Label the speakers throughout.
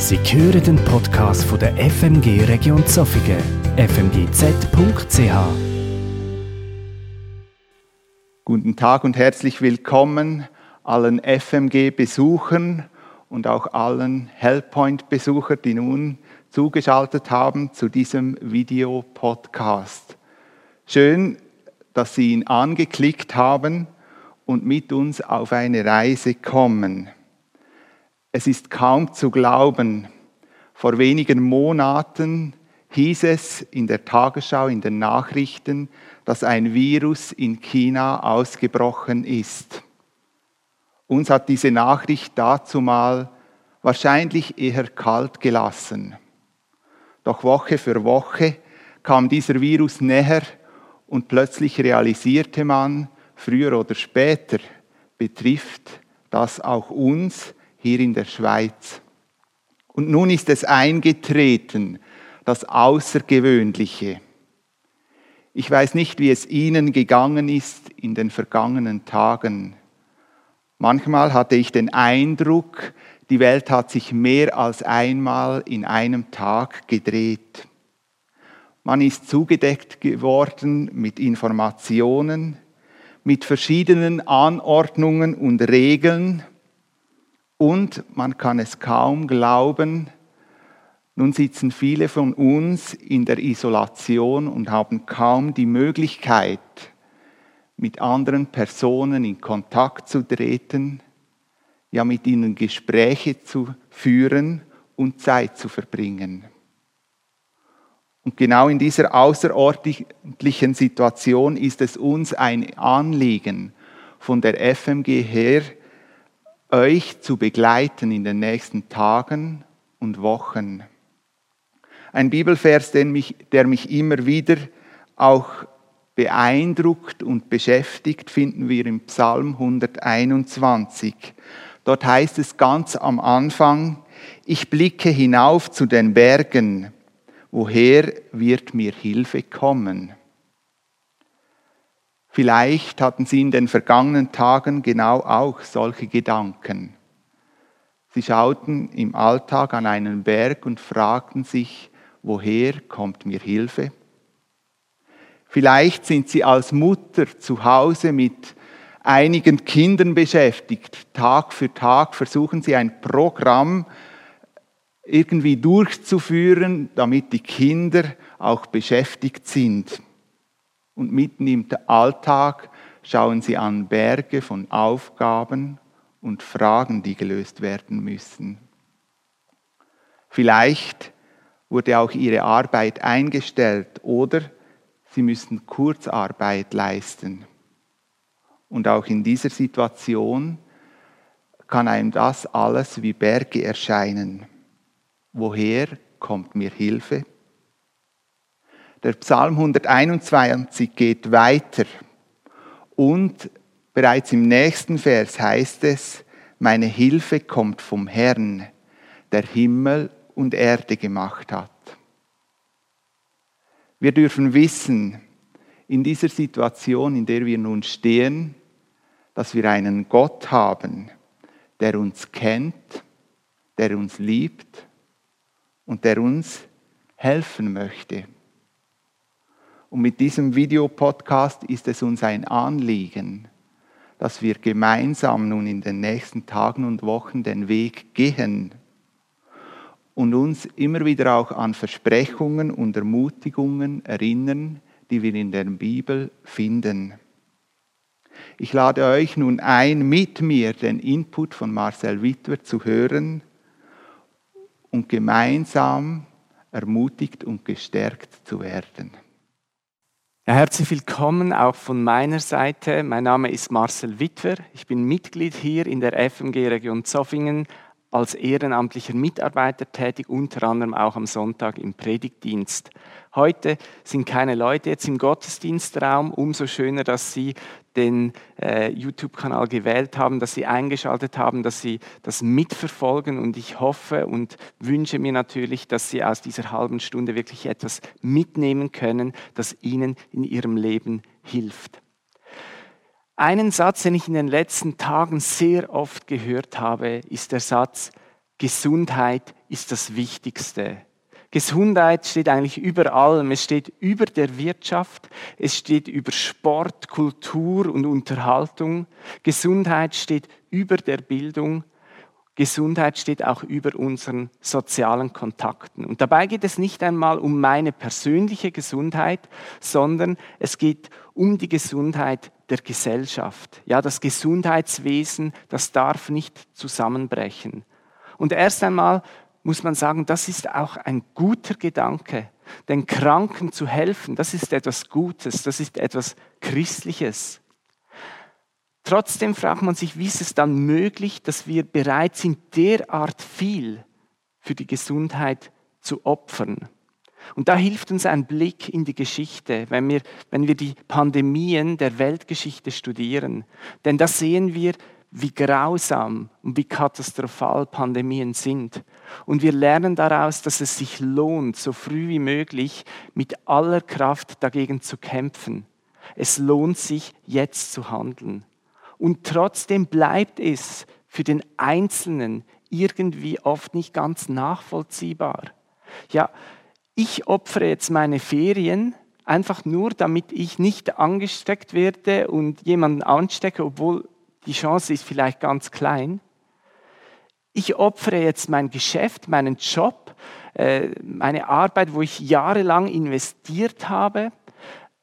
Speaker 1: Sie hören den Podcast von der FMG Region Zofingen, fmgz.ch.
Speaker 2: Guten Tag und herzlich willkommen allen FMG-Besuchern und auch allen Hellpoint-Besuchern, die nun zugeschaltet haben zu diesem Videopodcast. Schön, dass Sie ihn angeklickt haben und mit uns auf eine Reise kommen. Es ist kaum zu glauben, vor wenigen Monaten hieß es in der Tagesschau, in den Nachrichten, dass ein Virus in China ausgebrochen ist. Uns hat diese Nachricht dazu mal wahrscheinlich eher kalt gelassen. Doch Woche für Woche kam dieser Virus näher und plötzlich realisierte man, früher oder später betrifft das auch uns hier in der Schweiz. Und nun ist es eingetreten, das Außergewöhnliche. Ich weiß nicht, wie es Ihnen gegangen ist in den vergangenen Tagen. Manchmal hatte ich den Eindruck, die Welt hat sich mehr als einmal in einem Tag gedreht. Man ist zugedeckt geworden mit Informationen, mit verschiedenen Anordnungen und Regeln und man kann es kaum glauben, nun sitzen viele von uns in der Isolation und haben kaum die Möglichkeit, mit anderen Personen in Kontakt zu treten, ja mit ihnen Gespräche zu führen und Zeit zu verbringen. Und genau in dieser außerordentlichen Situation ist es uns ein Anliegen von der FMG her, euch zu begleiten in den nächsten Tagen und Wochen. Ein Bibelvers, mich, der mich immer wieder auch beeindruckt und beschäftigt, finden wir im Psalm 121. Dort heißt es ganz am Anfang, ich blicke hinauf zu den Bergen, woher wird mir Hilfe kommen? Vielleicht hatten Sie in den vergangenen Tagen genau auch solche Gedanken. Sie schauten im Alltag an einen Berg und fragten sich, woher kommt mir Hilfe? Vielleicht sind Sie als Mutter zu Hause mit einigen Kindern beschäftigt. Tag für Tag versuchen Sie ein Programm irgendwie durchzuführen, damit die Kinder auch beschäftigt sind. Und mitten im Alltag schauen Sie an Berge von Aufgaben und Fragen, die gelöst werden müssen. Vielleicht wurde auch Ihre Arbeit eingestellt oder Sie müssen Kurzarbeit leisten. Und auch in dieser Situation kann einem das alles wie Berge erscheinen. Woher kommt mir Hilfe? Der Psalm 121 geht weiter und bereits im nächsten Vers heißt es, meine Hilfe kommt vom Herrn, der Himmel und Erde gemacht hat. Wir dürfen wissen, in dieser Situation, in der wir nun stehen, dass wir einen Gott haben, der uns kennt, der uns liebt und der uns helfen möchte. Und mit diesem Videopodcast ist es uns ein Anliegen, dass wir gemeinsam nun in den nächsten Tagen und Wochen den Weg gehen und uns immer wieder auch an Versprechungen und Ermutigungen erinnern, die wir in der Bibel finden. Ich lade euch nun ein, mit mir den Input von Marcel Wittwer zu hören und gemeinsam ermutigt und gestärkt zu werden.
Speaker 3: Ja, herzlich willkommen auch von meiner Seite. Mein Name ist Marcel Wittwer. Ich bin Mitglied hier in der FMG Region Zoffingen als ehrenamtlicher Mitarbeiter tätig, unter anderem auch am Sonntag im Predigtdienst. Heute sind keine Leute jetzt im Gottesdienstraum. Umso schöner, dass Sie den äh, YouTube-Kanal gewählt haben, dass Sie eingeschaltet haben, dass Sie das mitverfolgen. Und ich hoffe und wünsche mir natürlich, dass Sie aus dieser halben Stunde wirklich etwas mitnehmen können, das Ihnen in Ihrem Leben hilft. Einen Satz, den ich in den letzten Tagen sehr oft gehört habe, ist der Satz, Gesundheit ist das Wichtigste. Gesundheit steht eigentlich über allem. Es steht über der Wirtschaft, es steht über Sport, Kultur und Unterhaltung. Gesundheit steht über der Bildung. Gesundheit steht auch über unseren sozialen Kontakten. Und dabei geht es nicht einmal um meine persönliche Gesundheit, sondern es geht um die Gesundheit der Gesellschaft. Ja, das Gesundheitswesen, das darf nicht zusammenbrechen. Und erst einmal muss man sagen, das ist auch ein guter Gedanke. Den Kranken zu helfen, das ist etwas Gutes, das ist etwas Christliches. Trotzdem fragt man sich, wie ist es dann möglich, dass wir bereit sind, derart viel für die Gesundheit zu opfern? Und da hilft uns ein Blick in die Geschichte, wenn wir, wenn wir die Pandemien der Weltgeschichte studieren. Denn da sehen wir, wie grausam und wie katastrophal Pandemien sind. Und wir lernen daraus, dass es sich lohnt, so früh wie möglich mit aller Kraft dagegen zu kämpfen. Es lohnt sich, jetzt zu handeln. Und trotzdem bleibt es für den Einzelnen irgendwie oft nicht ganz nachvollziehbar. Ja, ich opfere jetzt meine Ferien einfach nur, damit ich nicht angesteckt werde und jemanden anstecke, obwohl die Chance ist vielleicht ganz klein. Ich opfere jetzt mein Geschäft, meinen Job, äh, meine Arbeit, wo ich jahrelang investiert habe,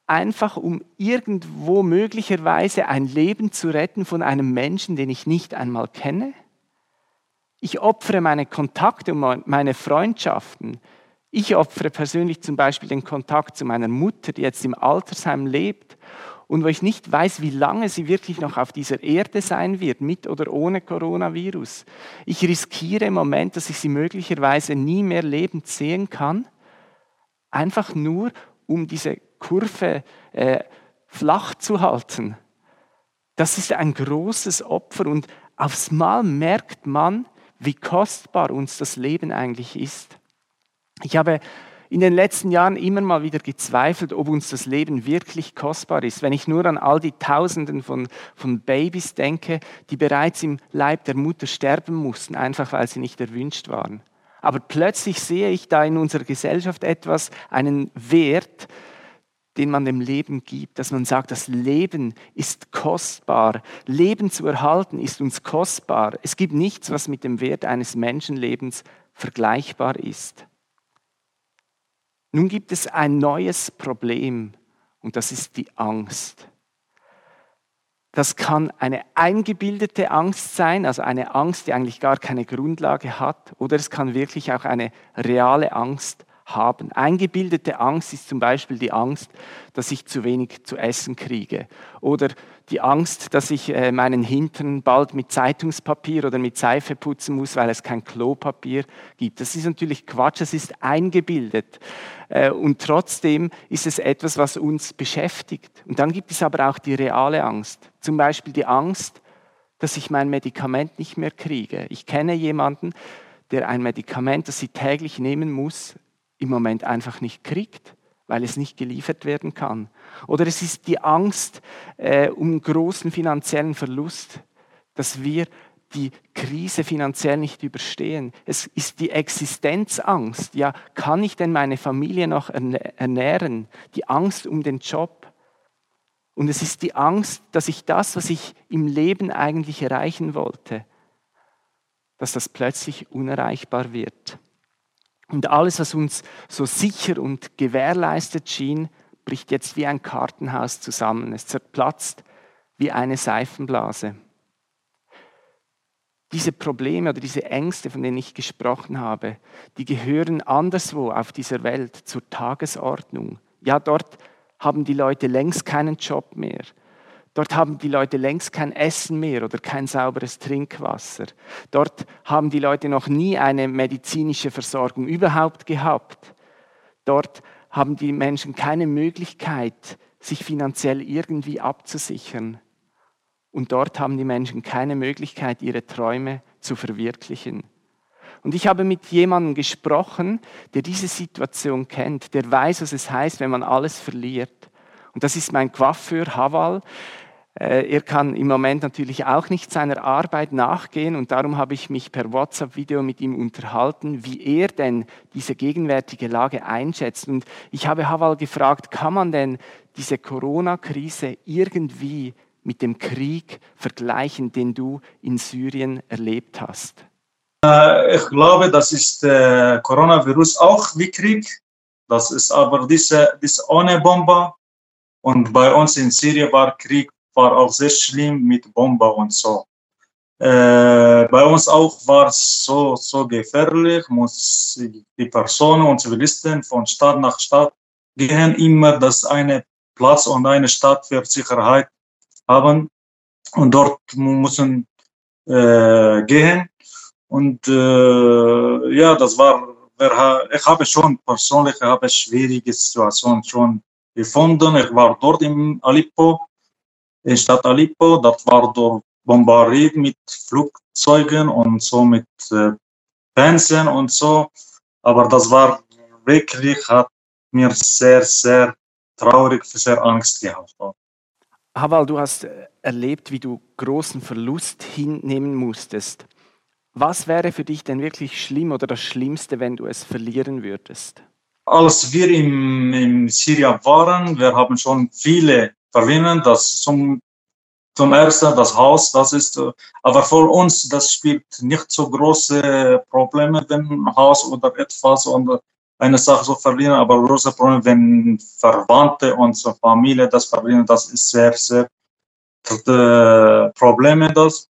Speaker 3: einfach um irgendwo möglicherweise ein Leben zu retten von einem Menschen, den ich nicht einmal kenne. Ich opfere meine Kontakte und meine Freundschaften. Ich opfere persönlich zum Beispiel den Kontakt zu meiner Mutter, die jetzt im Altersheim lebt und wo ich nicht weiß, wie lange sie wirklich noch auf dieser Erde sein wird, mit oder ohne Coronavirus. Ich riskiere im Moment, dass ich sie möglicherweise nie mehr lebend sehen kann, einfach nur, um diese Kurve äh, flach zu halten. Das ist ein großes Opfer und aufs Mal merkt man, wie kostbar uns das Leben eigentlich ist. Ich habe in den letzten Jahren immer mal wieder gezweifelt, ob uns das Leben wirklich kostbar ist. Wenn ich nur an all die Tausenden von, von Babys denke, die bereits im Leib der Mutter sterben mussten, einfach weil sie nicht erwünscht waren. Aber plötzlich sehe ich da in unserer Gesellschaft etwas, einen Wert, den man dem Leben gibt, dass man sagt, das Leben ist kostbar. Leben zu erhalten ist uns kostbar. Es gibt nichts, was mit dem Wert eines Menschenlebens vergleichbar ist. Nun gibt es ein neues Problem und das ist die Angst. Das kann eine eingebildete Angst sein, also eine Angst, die eigentlich gar keine Grundlage hat, oder es kann wirklich auch eine reale Angst haben. Eingebildete Angst ist zum Beispiel die Angst, dass ich zu wenig zu essen kriege oder die Angst, dass ich äh, meinen Hintern bald mit Zeitungspapier oder mit Seife putzen muss, weil es kein Klopapier gibt. Das ist natürlich Quatsch, das ist eingebildet. Äh, und trotzdem ist es etwas, was uns beschäftigt. Und dann gibt es aber auch die reale Angst. Zum Beispiel die Angst, dass ich mein Medikament nicht mehr kriege. Ich kenne jemanden, der ein Medikament, das sie täglich nehmen muss, im Moment einfach nicht kriegt, weil es nicht geliefert werden kann. Oder es ist die Angst äh, um großen finanziellen Verlust, dass wir die Krise finanziell nicht überstehen. Es ist die Existenzangst. Ja, kann ich denn meine Familie noch ernähren? Die Angst um den Job. Und es ist die Angst, dass ich das, was ich im Leben eigentlich erreichen wollte, dass das plötzlich unerreichbar wird. Und alles, was uns so sicher und gewährleistet schien, bricht jetzt wie ein Kartenhaus zusammen. Es zerplatzt wie eine Seifenblase. Diese Probleme oder diese Ängste, von denen ich gesprochen habe, die gehören anderswo auf dieser Welt zur Tagesordnung. Ja, dort haben die Leute längst keinen Job mehr. Dort haben die Leute längst kein Essen mehr oder kein sauberes Trinkwasser. Dort haben die Leute noch nie eine medizinische Versorgung überhaupt gehabt. Dort haben die Menschen keine Möglichkeit, sich finanziell irgendwie abzusichern. Und dort haben die Menschen keine Möglichkeit, ihre Träume zu verwirklichen. Und ich habe mit jemandem gesprochen, der diese Situation kennt, der weiß, was es heißt, wenn man alles verliert. Und das ist mein Coiffeur Haval. Äh, er kann im Moment natürlich auch nicht seiner Arbeit nachgehen und darum habe ich mich per WhatsApp-Video mit ihm unterhalten, wie er denn diese gegenwärtige Lage einschätzt. Und ich habe Haval gefragt, kann man denn diese Corona-Krise irgendwie mit dem Krieg vergleichen, den du in Syrien erlebt hast?
Speaker 4: Äh, ich glaube, das ist äh, Coronavirus auch wie Krieg. Das ist aber diese, diese ohne Bombe. Und bei uns in Syrien war Krieg war auch sehr schlimm mit Bomben und so. Äh, bei uns auch war es so, so gefährlich, muss die Personen und Zivilisten von Stadt nach Stadt gehen, immer das eine Platz und eine Stadt für Sicherheit haben und dort müssen äh, gehen. Und äh, ja, das war, ich habe schon persönlich habe schwierige Situation schon gefunden. Ich war dort in Aleppo Stadt Aleppo. Dort war dort bombardiert mit Flugzeugen und so mit äh, Panzern und so. Aber das war wirklich, hat mir sehr, sehr traurig, sehr Angst gehabt.
Speaker 3: Haval, du hast erlebt, wie du großen Verlust hinnehmen musstest. Was wäre für dich denn wirklich schlimm oder das Schlimmste, wenn du es verlieren würdest?
Speaker 4: Als wir im, in Syrien waren, wir haben schon viele verwenden. Das zum, zum ersten das Haus, das ist, äh, aber für uns, das spielt nicht so große Probleme, wenn Haus oder etwas und eine Sache so verlieren, aber große Probleme, wenn Verwandte und Familie das verlieren, das ist sehr, sehr äh, Probleme das.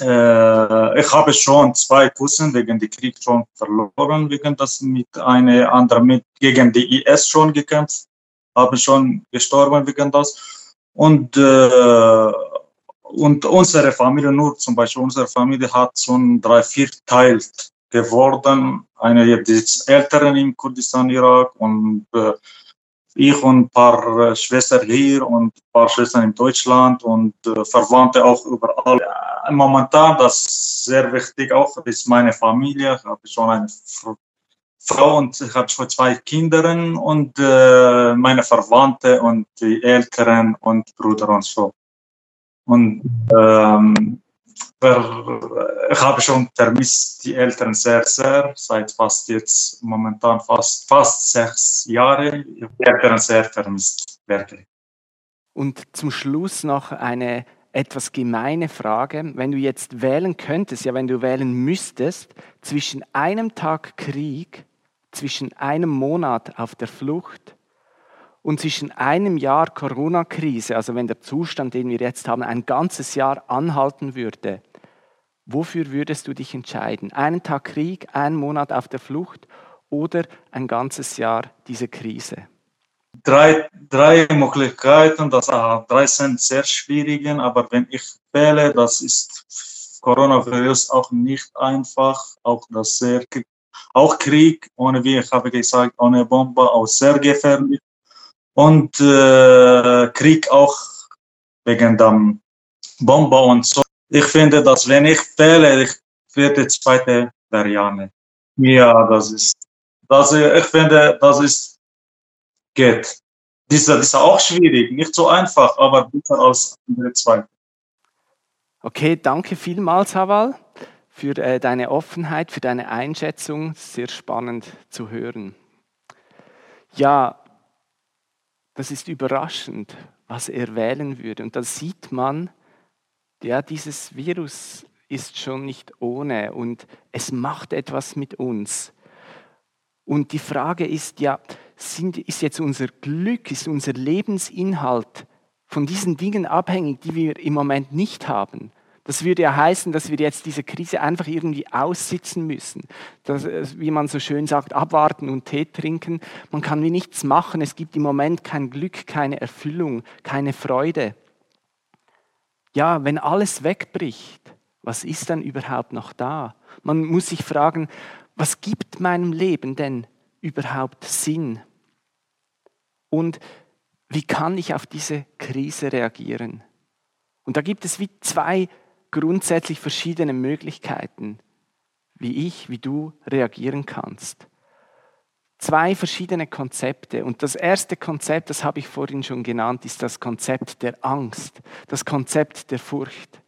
Speaker 4: Äh, ich habe schon zwei Kussen wegen des Kriegs schon verloren, wegen das mit einer anderen mit gegen die IS schon gekämpft, habe schon gestorben wegen das. Und, äh, und unsere Familie, nur zum Beispiel unsere Familie hat schon drei, vier Teil geworden. Eine die Älteren im Kurdistan, Irak und äh, ich und ein paar äh, Schwestern hier und ein paar Schwestern in Deutschland und äh, Verwandte auch überall. Momentan, das ist sehr wichtig auch, ist meine Familie. Ich habe schon eine Frau und ich habe schon zwei Kinder und äh, meine Verwandte und die Eltern und Brüder und so. Und ähm, ich habe schon vermisst die Eltern sehr, sehr, seit fast jetzt momentan fast, fast sechs Jahre. Die Eltern sehr vermisst, wirklich.
Speaker 3: Und zum Schluss noch eine etwas gemeine Frage. Wenn du jetzt wählen könntest, ja, wenn du wählen müsstest, zwischen einem Tag Krieg zwischen einem Monat auf der Flucht und zwischen einem Jahr Corona-Krise, also wenn der Zustand, den wir jetzt haben, ein ganzes Jahr anhalten würde, wofür würdest du dich entscheiden? Einen Tag Krieg, einen Monat auf der Flucht oder ein ganzes Jahr diese Krise?
Speaker 4: Drei, drei Möglichkeiten, das drei sind sehr schwierig, aber wenn ich wähle, das ist Coronavirus auch nicht einfach, auch das sehr auch Krieg, ohne, wie ich habe gesagt, ohne Bombe, auch sehr gefährlich. Und äh, Krieg auch wegen der Bombe und so. Ich finde, dass wenn ich wähle, ich werde zweite Variante. Ja, das ist, das, ich finde, das ist, geht. Dieser ist auch schwierig, nicht so einfach, aber besser als andere zweite.
Speaker 3: Okay, danke vielmals, Haval für äh, deine Offenheit, für deine Einschätzung. Sehr spannend zu hören. Ja, das ist überraschend, was er wählen würde. Und da sieht man, ja, dieses Virus ist schon nicht ohne und es macht etwas mit uns. Und die Frage ist ja, sind, ist jetzt unser Glück, ist unser Lebensinhalt von diesen Dingen abhängig, die wir im Moment nicht haben? Das würde ja heißen, dass wir jetzt diese Krise einfach irgendwie aussitzen müssen. Das, wie man so schön sagt, abwarten und Tee trinken. Man kann wie nichts machen. Es gibt im Moment kein Glück, keine Erfüllung, keine Freude. Ja, wenn alles wegbricht, was ist dann überhaupt noch da? Man muss sich fragen, was gibt meinem Leben denn überhaupt Sinn? Und wie kann ich auf diese Krise reagieren? Und da gibt es wie zwei grundsätzlich verschiedene Möglichkeiten, wie ich, wie du reagieren kannst. zwei verschiedene Konzepte. Und das erste Konzept, das habe ich vorhin schon genannt, ist das Konzept der Angst, das Konzept der Furcht.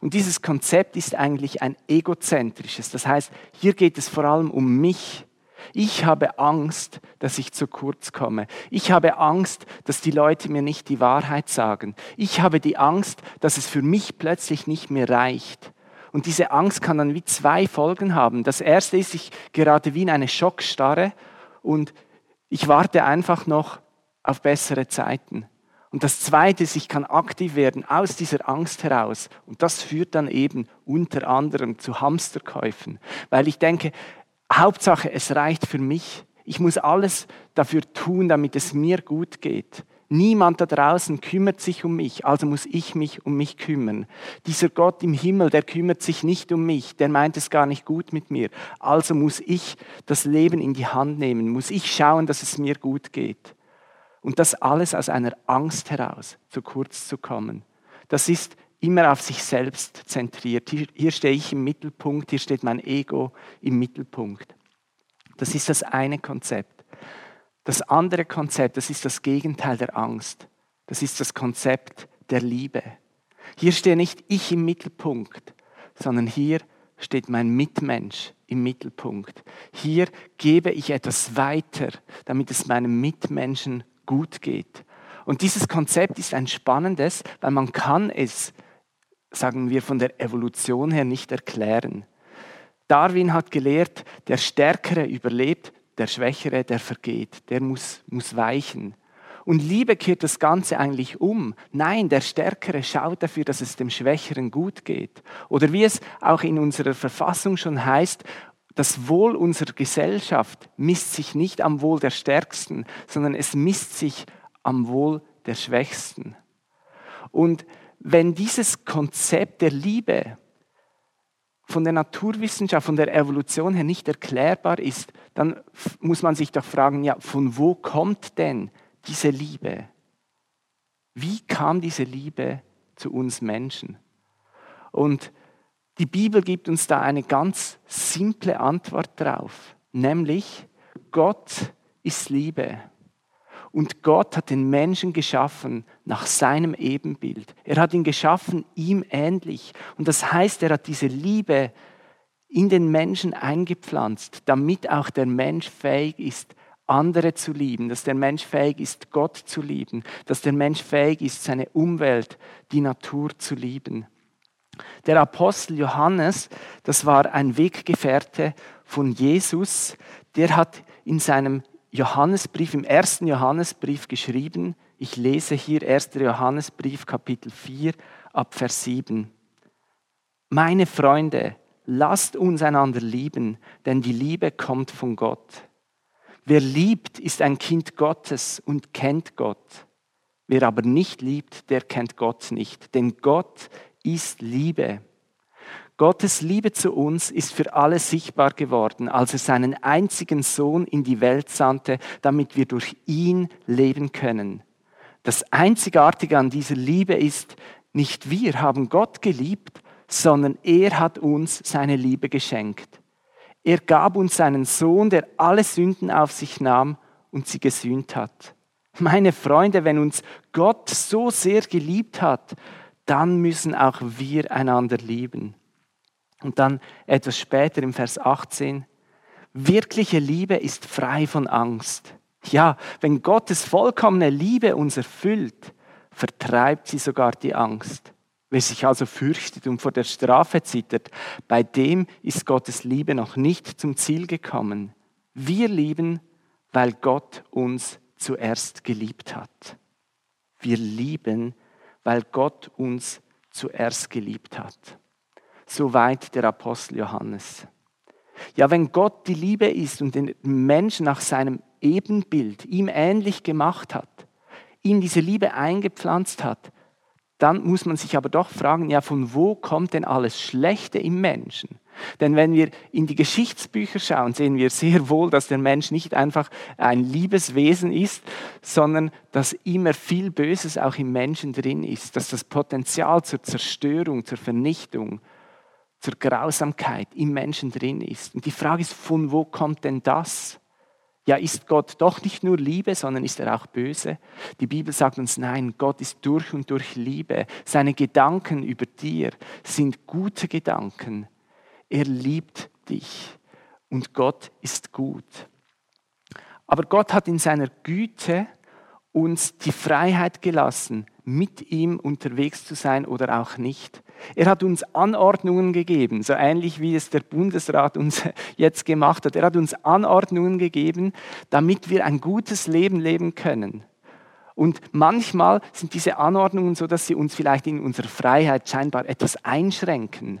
Speaker 3: Und dieses Konzept ist eigentlich ein egozentrisches. Das heißt, hier geht es vor allem um mich. Ich habe Angst, dass ich zu kurz komme. Ich habe Angst, dass die Leute mir nicht die Wahrheit sagen. Ich habe die Angst, dass es für mich plötzlich nicht mehr reicht. Und diese Angst kann dann wie zwei Folgen haben. Das erste ist, ich gerade wie in eine Schockstarre und ich warte einfach noch auf bessere Zeiten. Und das Zweite ist, ich kann aktiv werden aus dieser Angst heraus. Und das führt dann eben unter anderem zu Hamsterkäufen. Weil ich denke, Hauptsache, es reicht für mich. Ich muss alles dafür tun, damit es mir gut geht. Niemand da draußen kümmert sich um mich, also muss ich mich um mich kümmern. Dieser Gott im Himmel, der kümmert sich nicht um mich, der meint es gar nicht gut mit mir. Also muss ich das Leben in die Hand nehmen, muss ich schauen, dass es mir gut geht. Und das alles aus einer Angst heraus, zu kurz zu kommen. Das ist immer auf sich selbst zentriert. Hier, hier stehe ich im Mittelpunkt, hier steht mein Ego im Mittelpunkt. Das ist das eine Konzept. Das andere Konzept, das ist das Gegenteil der Angst. Das ist das Konzept der Liebe. Hier stehe nicht ich im Mittelpunkt, sondern hier steht mein Mitmensch im Mittelpunkt. Hier gebe ich etwas weiter, damit es meinem Mitmenschen gut geht. Und dieses Konzept ist ein spannendes, weil man kann es sagen wir, von der Evolution her nicht erklären. Darwin hat gelehrt, der Stärkere überlebt, der Schwächere, der vergeht, der muss, muss weichen. Und Liebe kehrt das Ganze eigentlich um. Nein, der Stärkere schaut dafür, dass es dem Schwächeren gut geht. Oder wie es auch in unserer Verfassung schon heißt, das Wohl unserer Gesellschaft misst sich nicht am Wohl der Stärksten, sondern es misst sich am Wohl der Schwächsten. Und wenn dieses Konzept der Liebe von der Naturwissenschaft, von der Evolution her nicht erklärbar ist, dann muss man sich doch fragen, ja, von wo kommt denn diese Liebe? Wie kam diese Liebe zu uns Menschen? Und die Bibel gibt uns da eine ganz simple Antwort drauf, nämlich Gott ist Liebe. Und Gott hat den Menschen geschaffen nach seinem Ebenbild. Er hat ihn geschaffen ihm ähnlich. Und das heißt, er hat diese Liebe in den Menschen eingepflanzt, damit auch der Mensch fähig ist, andere zu lieben, dass der Mensch fähig ist, Gott zu lieben, dass der Mensch fähig ist, seine Umwelt, die Natur zu lieben. Der Apostel Johannes, das war ein Weggefährte von Jesus, der hat in seinem Johannesbrief, im ersten Johannesbrief geschrieben. Ich lese hier 1. Johannesbrief Kapitel 4 ab Vers 7. Meine Freunde, lasst uns einander lieben, denn die Liebe kommt von Gott. Wer liebt, ist ein Kind Gottes und kennt Gott. Wer aber nicht liebt, der kennt Gott nicht, denn Gott ist Liebe. Gottes Liebe zu uns ist für alle sichtbar geworden, als er seinen einzigen Sohn in die Welt sandte, damit wir durch ihn leben können. Das Einzigartige an dieser Liebe ist, nicht wir haben Gott geliebt, sondern er hat uns seine Liebe geschenkt. Er gab uns seinen Sohn, der alle Sünden auf sich nahm und sie gesühnt hat. Meine Freunde, wenn uns Gott so sehr geliebt hat, dann müssen auch wir einander lieben. Und dann etwas später im Vers 18, wirkliche Liebe ist frei von Angst. Ja, wenn Gottes vollkommene Liebe uns erfüllt, vertreibt sie sogar die Angst. Wer sich also fürchtet und vor der Strafe zittert, bei dem ist Gottes Liebe noch nicht zum Ziel gekommen. Wir lieben, weil Gott uns zuerst geliebt hat. Wir lieben, weil Gott uns zuerst geliebt hat. Soweit der Apostel Johannes. Ja, wenn Gott die Liebe ist und den Menschen nach seinem Ebenbild ihm ähnlich gemacht hat, ihn diese Liebe eingepflanzt hat, dann muss man sich aber doch fragen, ja, von wo kommt denn alles Schlechte im Menschen? Denn wenn wir in die Geschichtsbücher schauen, sehen wir sehr wohl, dass der Mensch nicht einfach ein Liebeswesen ist, sondern dass immer viel Böses auch im Menschen drin ist, dass das Potenzial zur Zerstörung, zur Vernichtung, zur Grausamkeit im Menschen drin ist. Und die Frage ist, von wo kommt denn das? Ja, ist Gott doch nicht nur Liebe, sondern ist er auch böse? Die Bibel sagt uns, nein, Gott ist durch und durch Liebe. Seine Gedanken über dir sind gute Gedanken. Er liebt dich und Gott ist gut. Aber Gott hat in seiner Güte uns die Freiheit gelassen, mit ihm unterwegs zu sein oder auch nicht. Er hat uns Anordnungen gegeben, so ähnlich wie es der Bundesrat uns jetzt gemacht hat. Er hat uns Anordnungen gegeben, damit wir ein gutes Leben leben können. Und manchmal sind diese Anordnungen so, dass sie uns vielleicht in unserer Freiheit scheinbar etwas einschränken.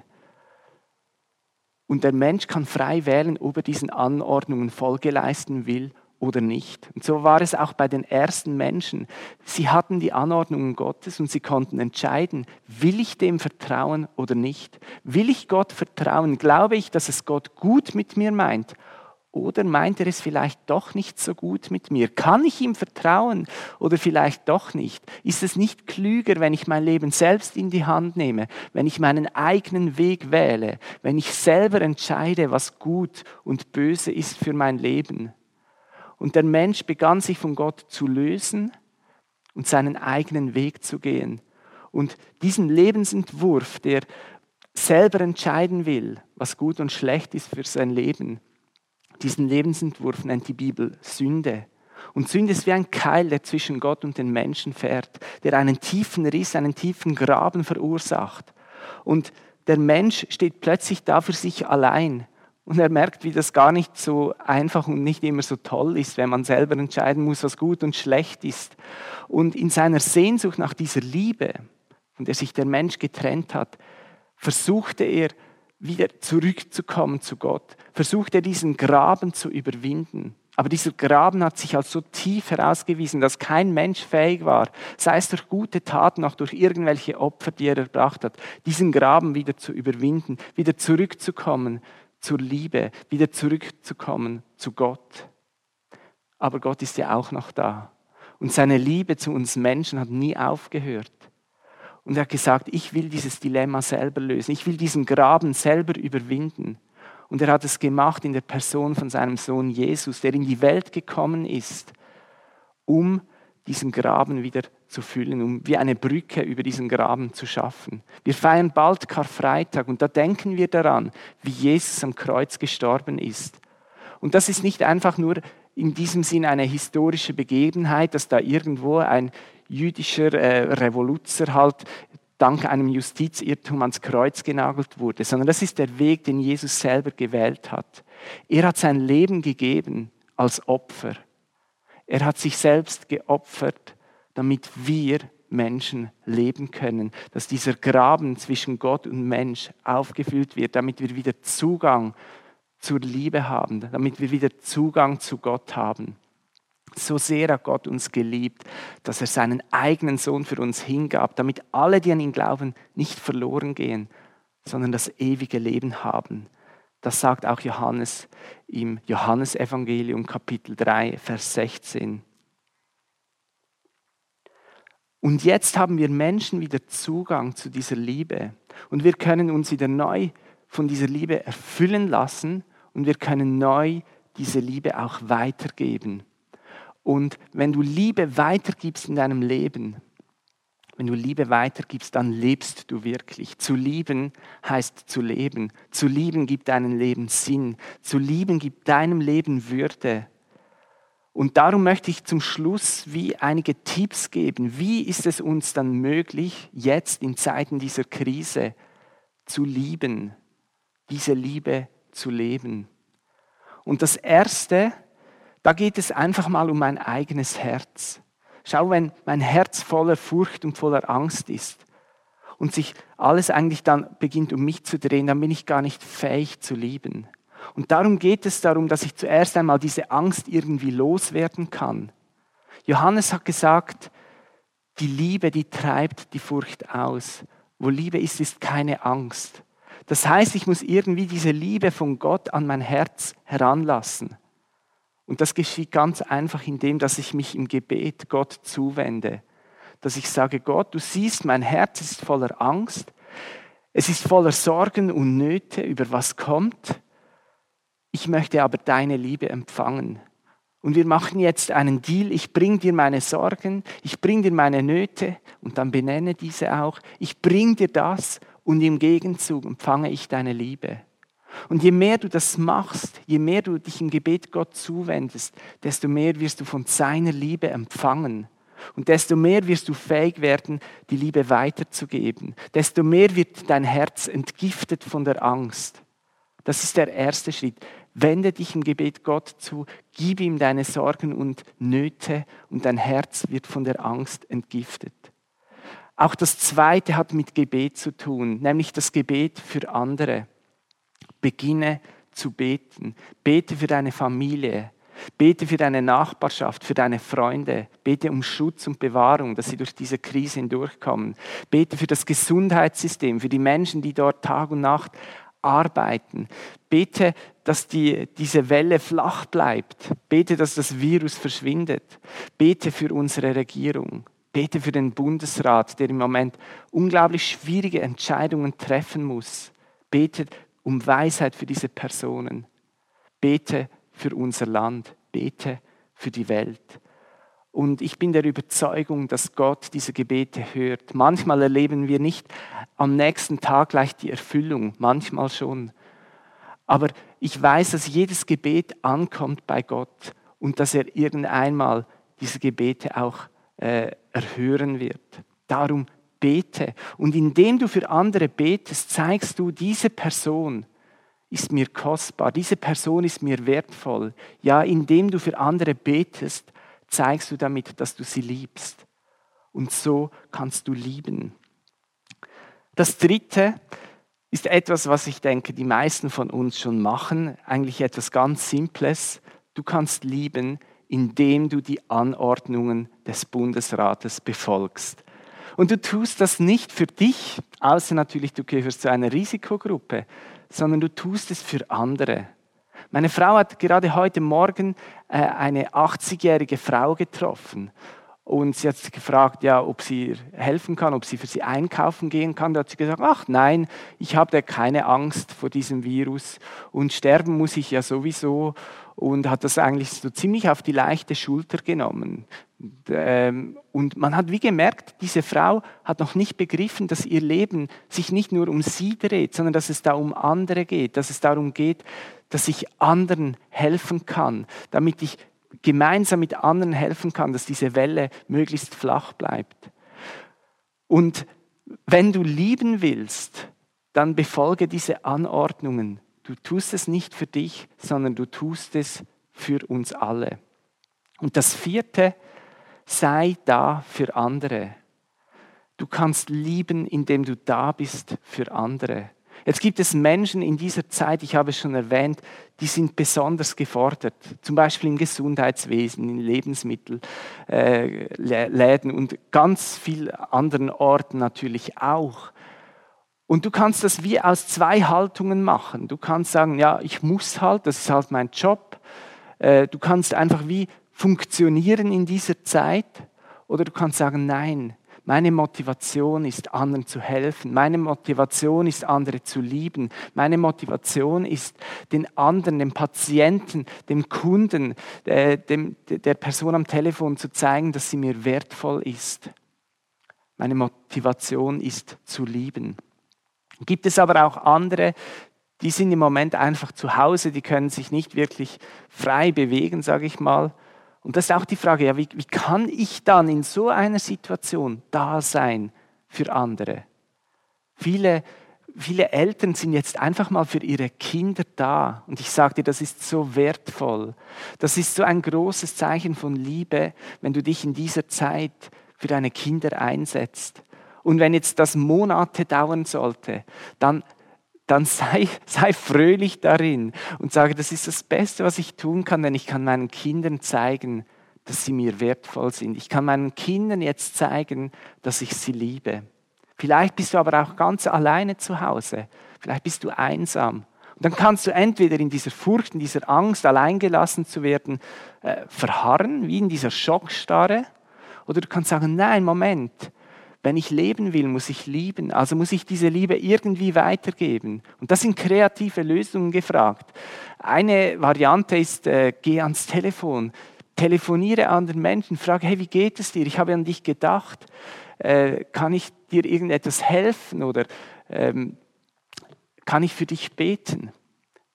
Speaker 3: Und der Mensch kann frei wählen, ob er diesen Anordnungen Folge leisten will oder nicht. Und so war es auch bei den ersten Menschen. Sie hatten die Anordnungen Gottes und sie konnten entscheiden, will ich dem vertrauen oder nicht? Will ich Gott vertrauen? Glaube ich, dass es Gott gut mit mir meint? Oder meint er es vielleicht doch nicht so gut mit mir? Kann ich ihm vertrauen oder vielleicht doch nicht? Ist es nicht klüger, wenn ich mein Leben selbst in die Hand nehme, wenn ich meinen eigenen Weg wähle, wenn ich selber entscheide, was gut und böse ist für mein Leben? Und der Mensch begann sich von Gott zu lösen und seinen eigenen Weg zu gehen. Und diesen Lebensentwurf, der selber entscheiden will, was gut und schlecht ist für sein Leben, diesen Lebensentwurf nennt die Bibel Sünde. Und Sünde ist wie ein Keil, der zwischen Gott und den Menschen fährt, der einen tiefen Riss, einen tiefen Graben verursacht. Und der Mensch steht plötzlich da für sich allein. Und er merkt, wie das gar nicht so einfach und nicht immer so toll ist, wenn man selber entscheiden muss, was gut und schlecht ist. Und in seiner Sehnsucht nach dieser Liebe, von der sich der Mensch getrennt hat, versuchte er wieder zurückzukommen zu Gott, versuchte er diesen Graben zu überwinden. Aber dieser Graben hat sich als so tief herausgewiesen, dass kein Mensch fähig war, sei es durch gute Taten, auch durch irgendwelche Opfer, die er erbracht hat, diesen Graben wieder zu überwinden, wieder zurückzukommen zur Liebe, wieder zurückzukommen zu Gott. Aber Gott ist ja auch noch da. Und seine Liebe zu uns Menschen hat nie aufgehört. Und er hat gesagt, ich will dieses Dilemma selber lösen. Ich will diesen Graben selber überwinden. Und er hat es gemacht in der Person von seinem Sohn Jesus, der in die Welt gekommen ist, um diesen Graben wieder zu füllen, um wie eine Brücke über diesen Graben zu schaffen. Wir feiern bald Karfreitag und da denken wir daran, wie Jesus am Kreuz gestorben ist. Und das ist nicht einfach nur in diesem Sinn eine historische Begebenheit, dass da irgendwo ein jüdischer äh, Revoluzer halt dank einem Justizirrtum ans Kreuz genagelt wurde, sondern das ist der Weg, den Jesus selber gewählt hat. Er hat sein Leben gegeben als Opfer. Er hat sich selbst geopfert damit wir Menschen leben können, dass dieser Graben zwischen Gott und Mensch aufgefüllt wird, damit wir wieder Zugang zur Liebe haben, damit wir wieder Zugang zu Gott haben. So sehr hat Gott uns geliebt, dass er seinen eigenen Sohn für uns hingab, damit alle, die an ihn glauben, nicht verloren gehen, sondern das ewige Leben haben. Das sagt auch Johannes im Johannesevangelium Kapitel 3, Vers 16. Und jetzt haben wir Menschen wieder Zugang zu dieser Liebe. Und wir können uns wieder neu von dieser Liebe erfüllen lassen und wir können neu diese Liebe auch weitergeben. Und wenn du Liebe weitergibst in deinem Leben, wenn du Liebe weitergibst, dann lebst du wirklich. Zu lieben heißt zu leben. Zu lieben gibt deinem Leben Sinn. Zu lieben gibt deinem Leben Würde. Und darum möchte ich zum Schluss wie einige Tipps geben. Wie ist es uns dann möglich, jetzt in Zeiten dieser Krise zu lieben, diese Liebe zu leben? Und das Erste, da geht es einfach mal um mein eigenes Herz. Schau, wenn mein Herz voller Furcht und voller Angst ist und sich alles eigentlich dann beginnt um mich zu drehen, dann bin ich gar nicht fähig zu lieben. Und darum geht es darum, dass ich zuerst einmal diese Angst irgendwie loswerden kann. Johannes hat gesagt, die Liebe, die treibt die Furcht aus. Wo Liebe ist, ist keine Angst. Das heißt, ich muss irgendwie diese Liebe von Gott an mein Herz heranlassen. Und das geschieht ganz einfach indem, dass ich mich im Gebet Gott zuwende. Dass ich sage, Gott, du siehst, mein Herz ist voller Angst. Es ist voller Sorgen und Nöte über was kommt. Ich möchte aber deine Liebe empfangen. Und wir machen jetzt einen Deal. Ich bring dir meine Sorgen, ich bring dir meine Nöte und dann benenne diese auch. Ich bring dir das und im Gegenzug empfange ich deine Liebe. Und je mehr du das machst, je mehr du dich im Gebet Gott zuwendest, desto mehr wirst du von seiner Liebe empfangen. Und desto mehr wirst du fähig werden, die Liebe weiterzugeben. Desto mehr wird dein Herz entgiftet von der Angst. Das ist der erste Schritt. Wende dich im Gebet Gott zu, gib ihm deine Sorgen und Nöte und dein Herz wird von der Angst entgiftet. Auch das zweite hat mit Gebet zu tun, nämlich das Gebet für andere. Beginne zu beten. Bete für deine Familie. Bete für deine Nachbarschaft, für deine Freunde. Bete um Schutz und Bewahrung, dass sie durch diese Krise hindurchkommen. Bete für das Gesundheitssystem, für die Menschen, die dort Tag und Nacht arbeiten. Bete, dass die, diese Welle flach bleibt. Bete, dass das Virus verschwindet. Bete für unsere Regierung. Bete für den Bundesrat, der im Moment unglaublich schwierige Entscheidungen treffen muss. Bete um Weisheit für diese Personen. Bete für unser Land, bete für die Welt. Und ich bin der Überzeugung, dass Gott diese Gebete hört. Manchmal erleben wir nicht am nächsten Tag gleich die Erfüllung, manchmal schon. Aber ich weiß, dass jedes Gebet ankommt bei Gott und dass er irgendeinmal diese Gebete auch äh, erhören wird. Darum bete. Und indem du für andere betest, zeigst du, diese Person ist mir kostbar, diese Person ist mir wertvoll. Ja, indem du für andere betest, zeigst du damit, dass du sie liebst. Und so kannst du lieben. Das Dritte ist etwas, was ich denke, die meisten von uns schon machen, eigentlich etwas ganz Simples. Du kannst lieben, indem du die Anordnungen des Bundesrates befolgst. Und du tust das nicht für dich, außer natürlich du gehörst zu einer Risikogruppe, sondern du tust es für andere. Meine Frau hat gerade heute Morgen äh, eine 80-jährige Frau getroffen und sie hat gefragt, ja, ob sie helfen kann, ob sie für sie einkaufen gehen kann. Da hat sie gesagt, ach nein, ich habe keine Angst vor diesem Virus und sterben muss ich ja sowieso und hat das eigentlich so ziemlich auf die leichte Schulter genommen. Ähm, und man hat wie gemerkt, diese Frau hat noch nicht begriffen, dass ihr Leben sich nicht nur um sie dreht, sondern dass es da um andere geht, dass es darum geht, dass ich anderen helfen kann, damit ich gemeinsam mit anderen helfen kann, dass diese Welle möglichst flach bleibt. Und wenn du lieben willst, dann befolge diese Anordnungen. Du tust es nicht für dich, sondern du tust es für uns alle. Und das vierte, sei da für andere. Du kannst lieben, indem du da bist für andere. Jetzt gibt es Menschen in dieser Zeit, ich habe es schon erwähnt, die sind besonders gefordert, zum Beispiel im Gesundheitswesen, in Lebensmittelläden äh, und ganz vielen anderen Orten natürlich auch. Und du kannst das wie aus zwei Haltungen machen. Du kannst sagen, ja, ich muss halt, das ist halt mein Job. Äh, du kannst einfach wie funktionieren in dieser Zeit. Oder du kannst sagen, nein, meine Motivation ist, anderen zu helfen. Meine Motivation ist, andere zu lieben. Meine Motivation ist, den anderen, dem Patienten, dem Kunden, äh, dem, der Person am Telefon zu zeigen, dass sie mir wertvoll ist. Meine Motivation ist, zu lieben. Gibt es aber auch andere, die sind im Moment einfach zu Hause, die können sich nicht wirklich frei bewegen, sage ich mal. Und das ist auch die Frage, ja, wie, wie kann ich dann in so einer Situation da sein für andere? Viele, viele Eltern sind jetzt einfach mal für ihre Kinder da. Und ich sage dir, das ist so wertvoll. Das ist so ein großes Zeichen von Liebe, wenn du dich in dieser Zeit für deine Kinder einsetzt. Und wenn jetzt das Monate dauern sollte, dann, dann sei, sei fröhlich darin und sage, das ist das Beste, was ich tun kann, denn ich kann meinen Kindern zeigen, dass sie mir wertvoll sind. Ich kann meinen Kindern jetzt zeigen, dass ich sie liebe. Vielleicht bist du aber auch ganz alleine zu Hause. Vielleicht bist du einsam. Und dann kannst du entweder in dieser Furcht, in dieser Angst, alleingelassen zu werden, äh, verharren, wie in dieser Schockstarre. Oder du kannst sagen, nein, Moment, wenn ich leben will, muss ich lieben. Also muss ich diese Liebe irgendwie weitergeben. Und das sind kreative Lösungen gefragt. Eine Variante ist, äh, geh ans Telefon, Telefoniere anderen Menschen, frage, hey, wie geht es dir? Ich habe an dich gedacht. Äh, kann ich dir irgendetwas helfen oder ähm, kann ich für dich beten?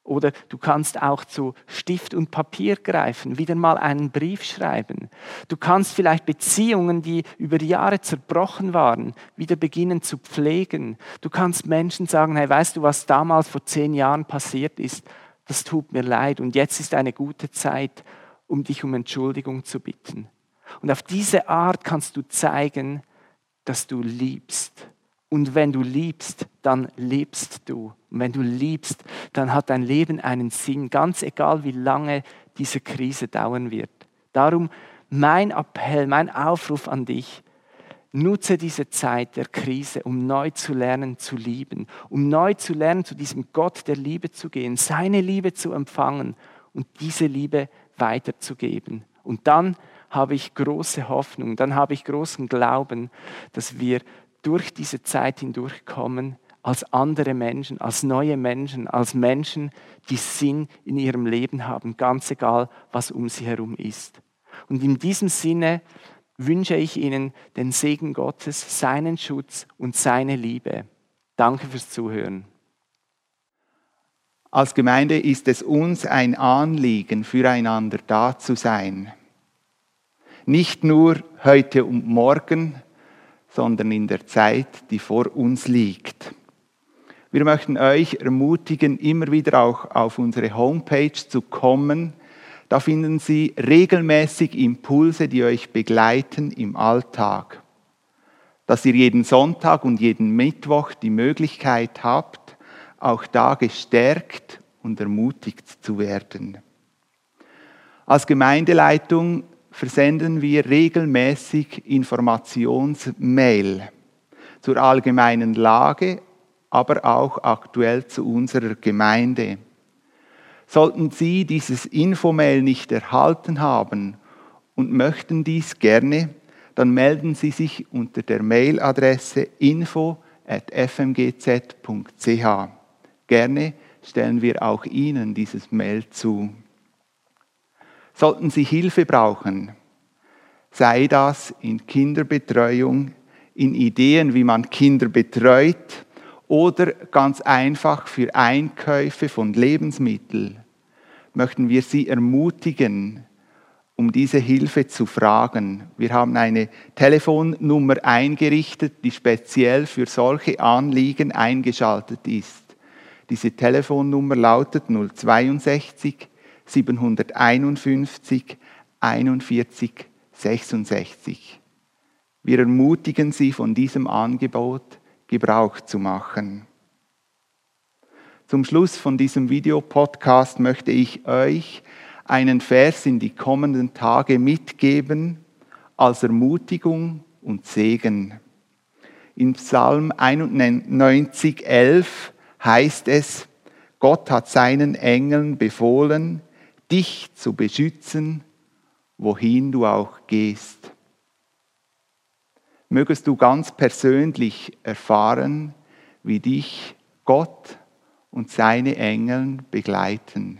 Speaker 3: Oder du kannst auch zu Stift und Papier greifen, wieder mal einen Brief schreiben. Du kannst vielleicht Beziehungen, die über Jahre zerbrochen waren, wieder beginnen zu pflegen. Du kannst Menschen sagen, hey, weißt du, was damals vor zehn Jahren passiert ist? Das tut mir leid und jetzt ist eine gute Zeit, um dich um Entschuldigung zu bitten. Und auf diese Art kannst du zeigen, dass du liebst und wenn du liebst, dann lebst du. Und wenn du liebst, dann hat dein Leben einen Sinn, ganz egal wie lange diese Krise dauern wird. Darum mein Appell, mein Aufruf an dich, nutze diese Zeit der Krise, um neu zu lernen zu lieben, um neu zu lernen, zu diesem Gott der Liebe zu gehen, seine Liebe zu empfangen und diese Liebe weiterzugeben. Und dann habe ich große Hoffnung, dann habe ich großen Glauben, dass wir durch diese Zeit hindurchkommen als andere Menschen, als neue Menschen, als Menschen, die Sinn in ihrem Leben haben, ganz egal, was um sie herum ist. Und in diesem Sinne wünsche ich Ihnen den Segen Gottes, seinen Schutz und seine Liebe. Danke fürs Zuhören.
Speaker 2: Als Gemeinde ist es uns ein Anliegen, füreinander da zu sein. Nicht nur heute und morgen, sondern in der Zeit, die vor uns liegt. Wir möchten euch ermutigen, immer wieder auch auf unsere Homepage zu kommen. Da finden Sie regelmäßig Impulse, die euch begleiten im Alltag. Dass ihr jeden Sonntag und jeden Mittwoch die Möglichkeit habt, auch da gestärkt und ermutigt zu werden. Als Gemeindeleitung versenden wir regelmäßig Informationsmail zur allgemeinen Lage, aber auch aktuell zu unserer Gemeinde. Sollten Sie dieses Infomail nicht erhalten haben und möchten dies gerne, dann melden Sie sich unter der Mailadresse info@fmgz.ch. Gerne stellen wir auch Ihnen dieses Mail zu. Sollten Sie Hilfe brauchen, sei das in Kinderbetreuung, in Ideen, wie man Kinder betreut oder ganz einfach für Einkäufe von Lebensmitteln, möchten wir Sie ermutigen, um diese Hilfe zu fragen. Wir haben eine Telefonnummer eingerichtet, die speziell für solche Anliegen eingeschaltet ist. Diese Telefonnummer lautet 062 751 41 66. Wir ermutigen Sie, von diesem Angebot Gebrauch zu machen. Zum Schluss von diesem Videopodcast möchte ich euch einen Vers in die kommenden Tage mitgeben als Ermutigung und Segen. In Psalm 91, 11 heißt es, Gott hat seinen Engeln befohlen, dich zu beschützen, wohin du auch gehst. Mögest du ganz persönlich erfahren, wie dich Gott und seine Engeln begleiten.